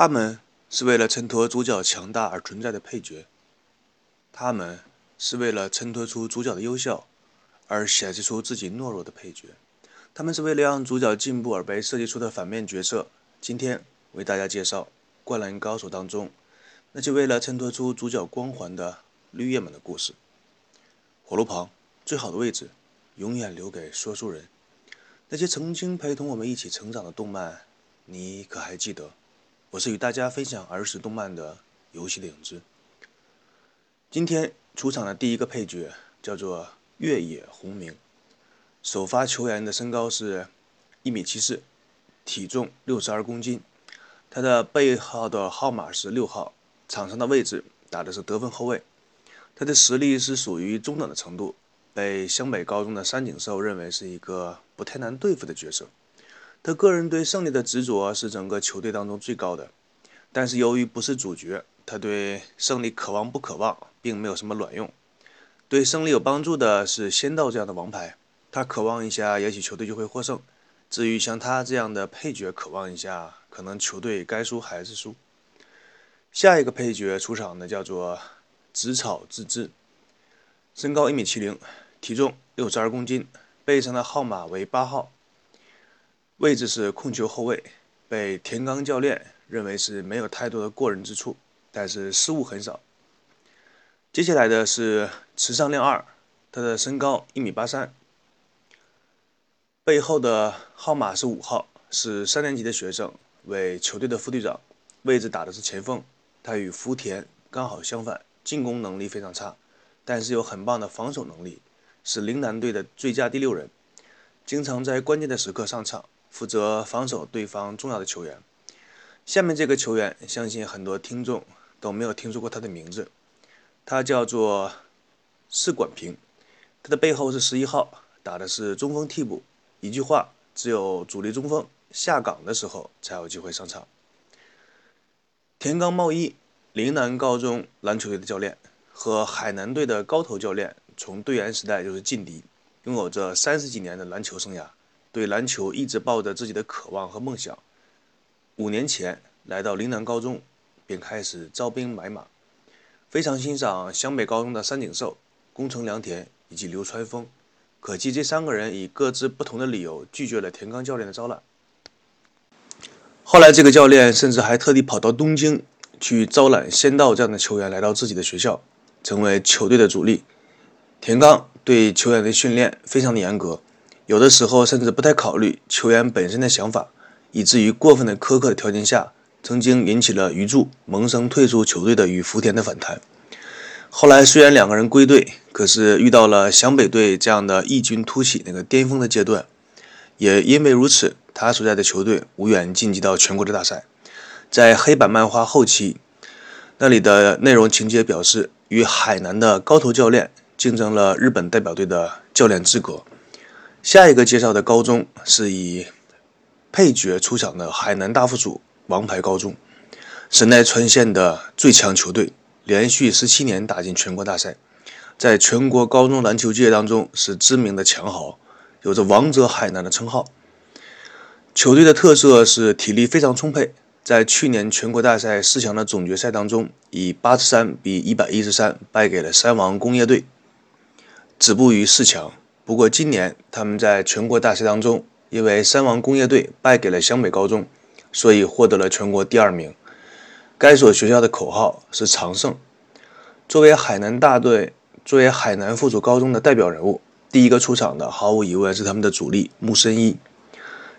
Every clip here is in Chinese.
他们是为了衬托主角强大而存在的配角，他们是为了衬托出主角的优秀而显示出自己懦弱的配角，他们是为了让主角进步而被设计出的反面角色。今天为大家介绍《灌篮高手》当中那些为了衬托出主角光环的绿叶们的故事。火炉旁最好的位置，永远留给说书人。那些曾经陪同我们一起成长的动漫，你可还记得？我是与大家分享儿时动漫的游戏的影子。今天出场的第一个配角叫做越野红明，首发球员的身高是一米七四，体重六十二公斤，他的背号的号码是六号，场上的位置打的是得分后卫，他的实力是属于中等的程度，被湘北高中的三井寿认为是一个不太难对付的角色。他个人对胜利的执着是整个球队当中最高的，但是由于不是主角，他对胜利渴望不渴望，并没有什么卵用。对胜利有帮助的是仙道这样的王牌，他渴望一下，也许球队就会获胜。至于像他这样的配角，渴望一下，可能球队该输还是输。下一个配角出场的叫做紫草自治，身高一米七零，体重六十二公斤，背上的号码为八号。位置是控球后卫，被田刚教练认为是没有太多的过人之处，但是失误很少。接下来的是池上亮二，他的身高一米八三，背后的号码是五号，是三年级的学生，为球队的副队长，位置打的是前锋。他与福田刚好相反，进攻能力非常差，但是有很棒的防守能力，是陵南队的最佳第六人，经常在关键的时刻上场。负责防守对方重要的球员。下面这个球员，相信很多听众都没有听说过他的名字。他叫做释管平，他的背后是十一号，打的是中锋替补。一句话，只有主力中锋下岗的时候才有机会上场。田冈茂一，陵南高中篮球队的教练，和海南队的高头教练从队员时代就是劲敌，拥有着三十几年的篮球生涯。对篮球一直抱着自己的渴望和梦想。五年前来到陵南高中，便开始招兵买马，非常欣赏湘北高中的三井寿、宫城良田以及流川枫。可惜这三个人以各自不同的理由拒绝了田刚教练的招揽。后来这个教练甚至还特地跑到东京去招揽仙道这样的球员来到自己的学校，成为球队的主力。田刚对球员的训练非常的严格。有的时候甚至不太考虑球员本身的想法，以至于过分的苛刻的条件下，曾经引起了鱼柱萌生退出球队的与福田的反弹。后来虽然两个人归队，可是遇到了湘北队这样的异军突起那个巅峰的阶段，也因为如此，他所在的球队无缘晋级到全国的大赛。在黑板漫画后期，那里的内容情节表示，与海南的高头教练竞争了日本代表队的教练资格。下一个介绍的高中是以配角出场的海南大附属王牌高中，神奈川县的最强球队，连续十七年打进全国大赛，在全国高中篮球界当中是知名的强豪，有着“王者海南”的称号。球队的特色是体力非常充沛，在去年全国大赛四强的总决赛当中，以八十三比一百一十三败给了山王工业队，止步于四强。不过今年他们在全国大赛当中，因为三王工业队败给了湘北高中，所以获得了全国第二名。该所学校的口号是常胜。作为海南大队，作为海南附属高中的代表人物，第一个出场的毫无疑问是他们的主力木森一。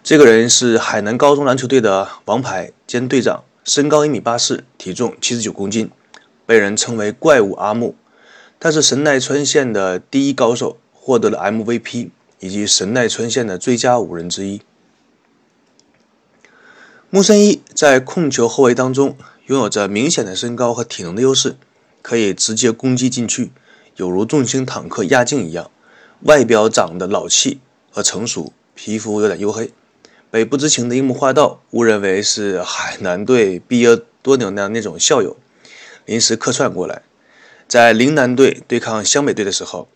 这个人是海南高中篮球队的王牌兼队长，身高一米八四，体重七十九公斤，被人称为怪物阿木。他是神奈川县的第一高手。获得了 MVP 以及神奈川县的最佳五人之一。木森一在控球后卫当中拥有着明显的身高和体能的优势，可以直接攻击禁区，有如重型坦克压境一样。外表长得老气和成熟，皮肤有点黝黑，被不知情的樱木花道误认为是海南队毕业多年的那种校友，临时客串过来，在陵南队对抗湘北队的时候。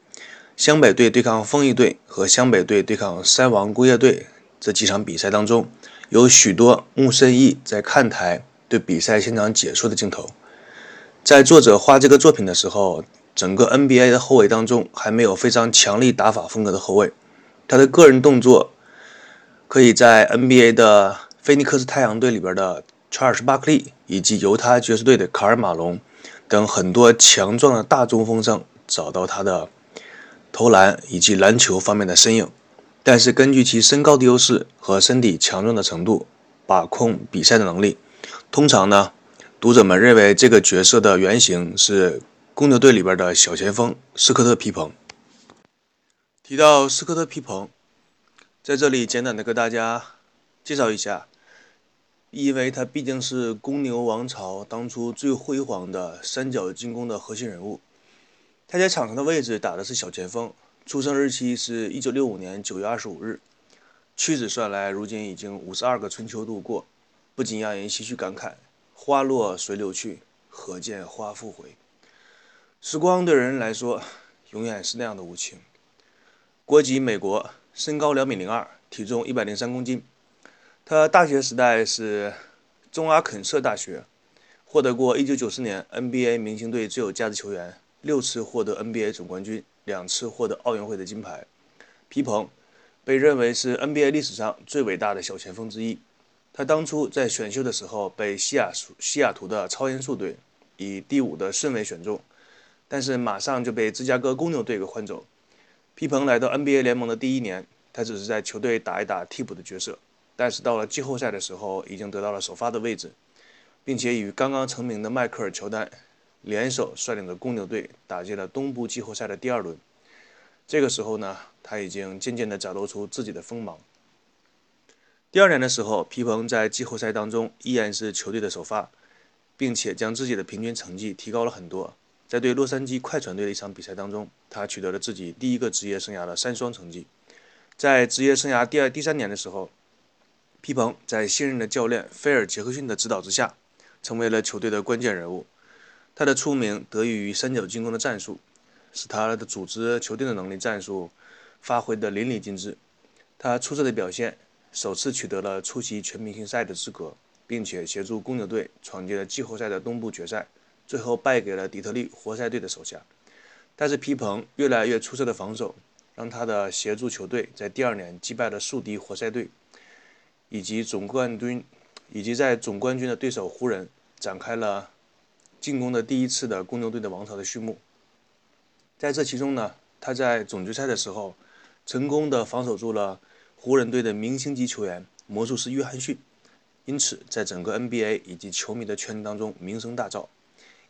湘北队对抗丰益队和湘北队对抗三王工业队这几场比赛当中，有许多木森义在看台对比赛现场解说的镜头。在作者画这个作品的时候，整个 NBA 的后卫当中还没有非常强力打法风格的后卫。他的个人动作可以在 NBA 的菲尼克斯太阳队里边的查尔斯·巴克利以及犹他爵士队的卡尔·马龙等很多强壮的大中锋上找到他的投篮以及篮球方面的身影。但是根据其身高的优势和身体强壮的程度，把控比赛的能力，通常呢。读者们认为这个角色的原型是公牛队里边的小前锋斯科特·皮蓬。提到斯科特·皮蓬，在这里简短的跟大家介绍一下，因为他毕竟是公牛王朝当初最辉煌的三角进攻的核心人物。他在场上的位置打的是小前锋，出生日期是一九六五年九月二十五日，屈指算来，如今已经五十二个春秋度过，不禁让人唏嘘感慨。花落随流去，何见花复回？时光对人来说，永远是那样的无情。国籍美国，身高两米零二，体重一百零三公斤。他大学时代是中阿肯色大学，获得过一九九四年 NBA 明星队最有价值球员，六次获得 NBA 总冠军，两次获得奥运会的金牌。皮蓬被认为是 NBA 历史上最伟大的小前锋之一。他当初在选秀的时候被西雅西雅图的超音速队以第五的顺位选中，但是马上就被芝加哥公牛队给换走。皮蓬来到 NBA 联盟的第一年，他只是在球队打一打替补的角色，但是到了季后赛的时候，已经得到了首发的位置，并且与刚刚成名的迈克尔乔丹联手率领着公牛队打进了东部季后赛的第二轮。这个时候呢，他已经渐渐地展露出自己的锋芒。第二年的时候，皮蓬在季后赛当中依然是球队的首发，并且将自己的平均成绩提高了很多。在对洛杉矶快船队的一场比赛当中，他取得了自己第一个职业生涯的三双成绩。在职业生涯第二、第三年的时候，皮蓬在现任的教练菲尔·杰克逊的指导之下，成为了球队的关键人物。他的出名得益于三角进攻的战术，使他的组织球队的能力战术发挥的淋漓尽致。他出色的表现。首次取得了出席全明星赛的资格，并且协助公牛队闯进了季后赛的东部决赛，最后败给了底特律活塞队的手下。但是皮蓬越来越出色的防守，让他的协助球队在第二年击败了宿敌活塞队，以及总冠军，以及在总冠军的对手湖人，展开了进攻的第一次的公牛队的王朝的序幕。在这其中呢，他在总决赛的时候，成功的防守住了。湖人队的明星级球员魔术师约翰逊，因此在整个 NBA 以及球迷的圈当中名声大噪，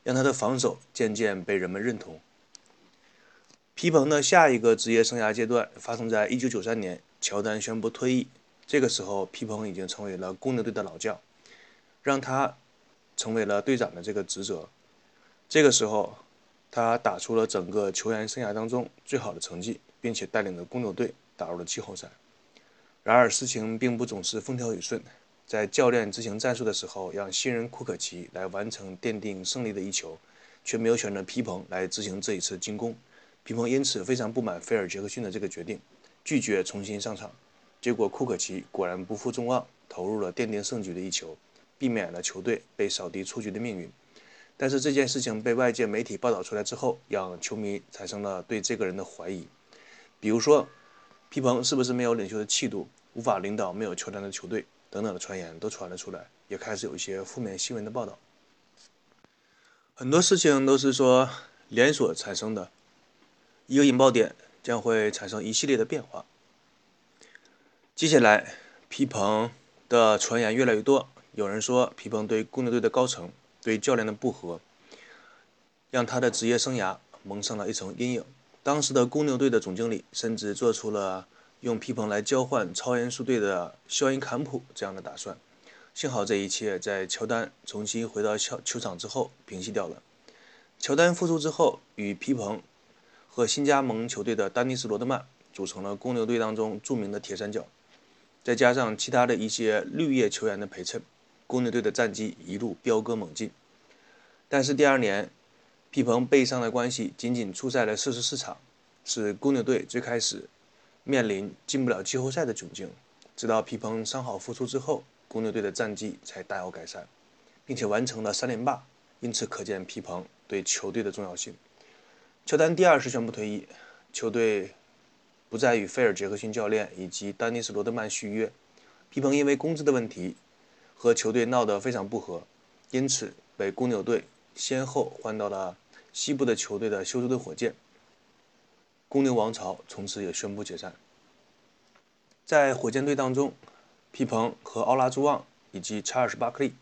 让他的防守渐渐被人们认同。皮蓬的下一个职业生涯阶段发生在1993年，乔丹宣布退役。这个时候，皮蓬已经成为了公牛队的老将，让他成为了队长的这个职责。这个时候，他打出了整个球员生涯当中最好的成绩，并且带领着公牛队打入了季后赛。然而，事情并不总是风调雨顺。在教练执行战术的时候，让新人库克奇来完成奠定胜利的一球，却没有选择皮蓬来执行这一次进攻。皮蓬因此非常不满菲尔·杰克逊的这个决定，拒绝重新上场。结果，库克奇果然不负众望，投入了奠定胜局的一球，避免了球队被扫地出局的命运。但是，这件事情被外界媒体报道出来之后，让球迷产生了对这个人的怀疑，比如说。皮蓬是不是没有领袖的气度，无法领导没有球员的球队等等的传言都传了出来，也开始有一些负面新闻的报道。很多事情都是说连锁产生的，一个引爆点将会产生一系列的变化。接下来，皮蓬的传言越来越多，有人说皮蓬对公牛队的高层对教练的不和，让他的职业生涯蒙上了一层阴影。当时的公牛队的总经理甚至做出了用皮蓬来交换超音速队的肖恩坎普这样的打算。幸好这一切在乔丹重新回到球球场之后平息掉了。乔丹复出之后，与皮蓬和新加盟球队的丹尼斯罗德曼组成了公牛队当中著名的铁三角。再加上其他的一些绿叶球员的陪衬，公牛队的战绩一路飙歌猛进。但是第二年。皮蓬背伤的关系，仅仅出赛了四十四场，使公牛队最开始面临进不了季后赛的窘境。直到皮蓬伤好复出之后，公牛队的战绩才大有改善。并且完成了三连霸，因此可见皮蓬对球队的重要性。乔丹第二次宣布退役，球队不再与菲尔杰克逊教练以及丹尼斯罗德曼续约，皮蓬因为工资的问题和球队闹得非常不和，因此被公牛队先后换到了西部的球队的休斯顿火箭。公牛王朝从此也宣布解散。在火箭队当中，皮蓬和奥拉朱旺以及查尔斯巴克利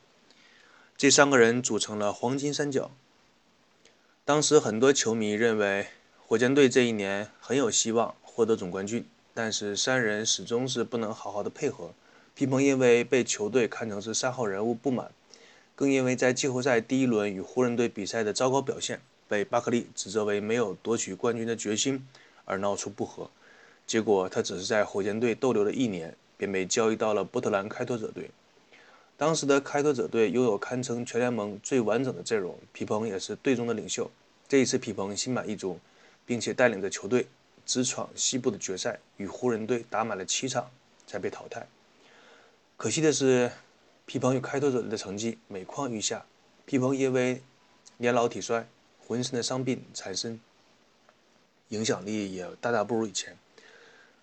这三个人组成了黄金三角。当时很多球迷认为火箭队这一年很有希望获得总冠军，但是三人始终是不能好好的配合。皮蓬因为被球队看成是三号人物不满，更因为在季后赛第一轮与湖人队比赛的糟糕表现。被巴克利指责为没有夺取冠军的决心，而闹出不和。结果他只是在火箭队逗留了一年，便被交易到了波特兰开拓者队。当时的开拓者队拥有堪称全联盟最完整的阵容，皮蓬也是队中的领袖。这一次皮蓬心满意足，并且带领着球队直闯西部的决赛，与湖人队打满了七场才被淘汰。可惜的是，皮蓬与开拓者的成绩每况愈下。皮蓬因为年老体衰。浑身的伤病缠身，影响力也大大不如以前。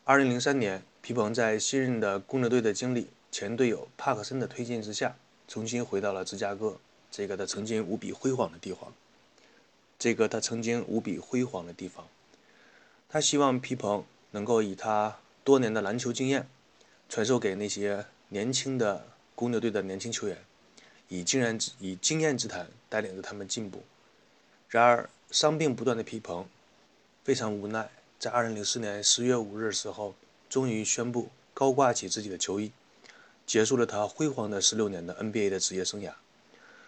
二零零三年，皮蓬在新任的公牛队的经理、前队友帕克森的推荐之下，重新回到了芝加哥，这个他曾经无比辉煌的地方。这个他曾经无比辉煌的地方。他希望皮蓬能够以他多年的篮球经验，传授给那些年轻的公牛队的年轻球员，以经验之以经验之谈带领着他们进步。然而，伤病不断的皮蓬非常无奈，在2004年10月5日的时候，终于宣布高挂起自己的球衣，结束了他辉煌的16年的 NBA 的职业生涯。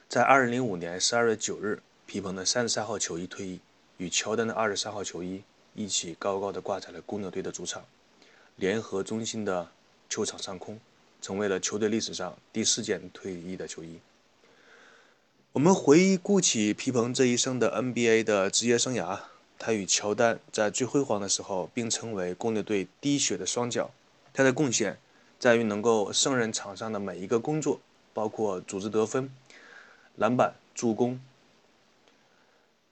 在2005年12月9日，皮蓬的33号球衣退役，与乔丹的23号球衣一起高高的挂在了公牛队的主场联合中心的球场上空，成为了球队历史上第四件退役的球衣。我们回顾起皮蓬这一生的 NBA 的职业生涯，他与乔丹在最辉煌的时候并称为公牛队滴血的双脚。他的贡献在于能够胜任场上的每一个工作，包括组织得分、篮板、助攻，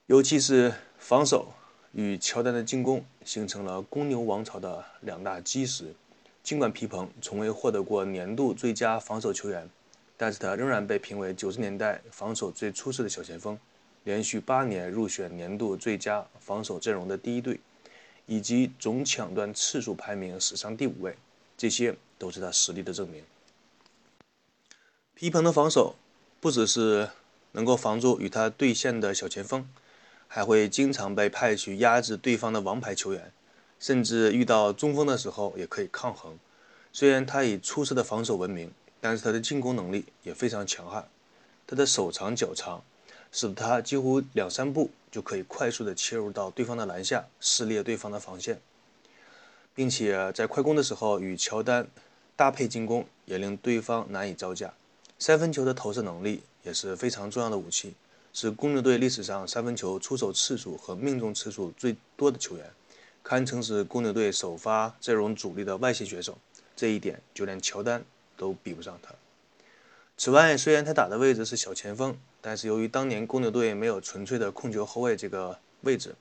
尤其是防守与乔丹的进攻，形成了公牛王朝的两大基石。尽管皮蓬从未获得过年度最佳防守球员。但是他仍然被评为九十年代防守最出色的小前锋，连续八年入选年度最佳防守阵容的第一队，以及总抢断次数排名史上第五位，这些都是他实力的证明。皮蓬的防守不只是能够防住与他对线的小前锋，还会经常被派去压制对方的王牌球员，甚至遇到中锋的时候也可以抗衡。虽然他以出色的防守闻名。但是他的进攻能力也非常强悍，他的手长脚长，使得他几乎两三步就可以快速的切入到对方的篮下，撕裂对方的防线，并且在快攻的时候与乔丹搭配进攻，也令对方难以招架。三分球的投射能力也是非常重要的武器，是公牛队历史上三分球出手次数和命中次数最多的球员，堪称是公牛队首发阵容主力的外线选手。这一点就连乔丹。都比不上他。此外，虽然他打的位置是小前锋，但是由于当年公牛队没有纯粹的控球后卫这个位置，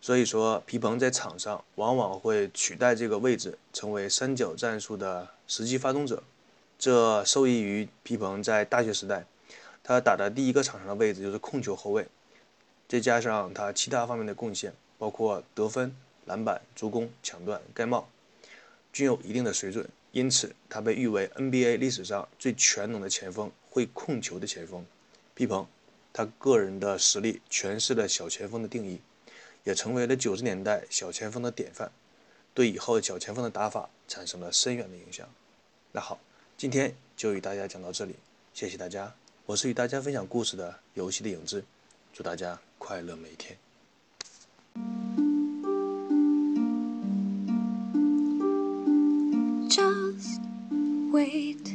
所以说皮蓬在场上往往会取代这个位置，成为三角战术的实际发动者。这受益于皮蓬在大学时代，他打的第一个场上的位置就是控球后卫，再加上他其他方面的贡献，包括得分、篮板、助攻、抢断、盖帽，均有一定的水准。因此，他被誉为 NBA 历史上最全能的前锋，会控球的前锋。皮蓬，他个人的实力诠释了小前锋的定义，也成为了九十年代小前锋的典范，对以后小前锋的打法产生了深远的影响。那好，今天就与大家讲到这里，谢谢大家。我是与大家分享故事的游戏的影子，祝大家快乐每一天。Wait,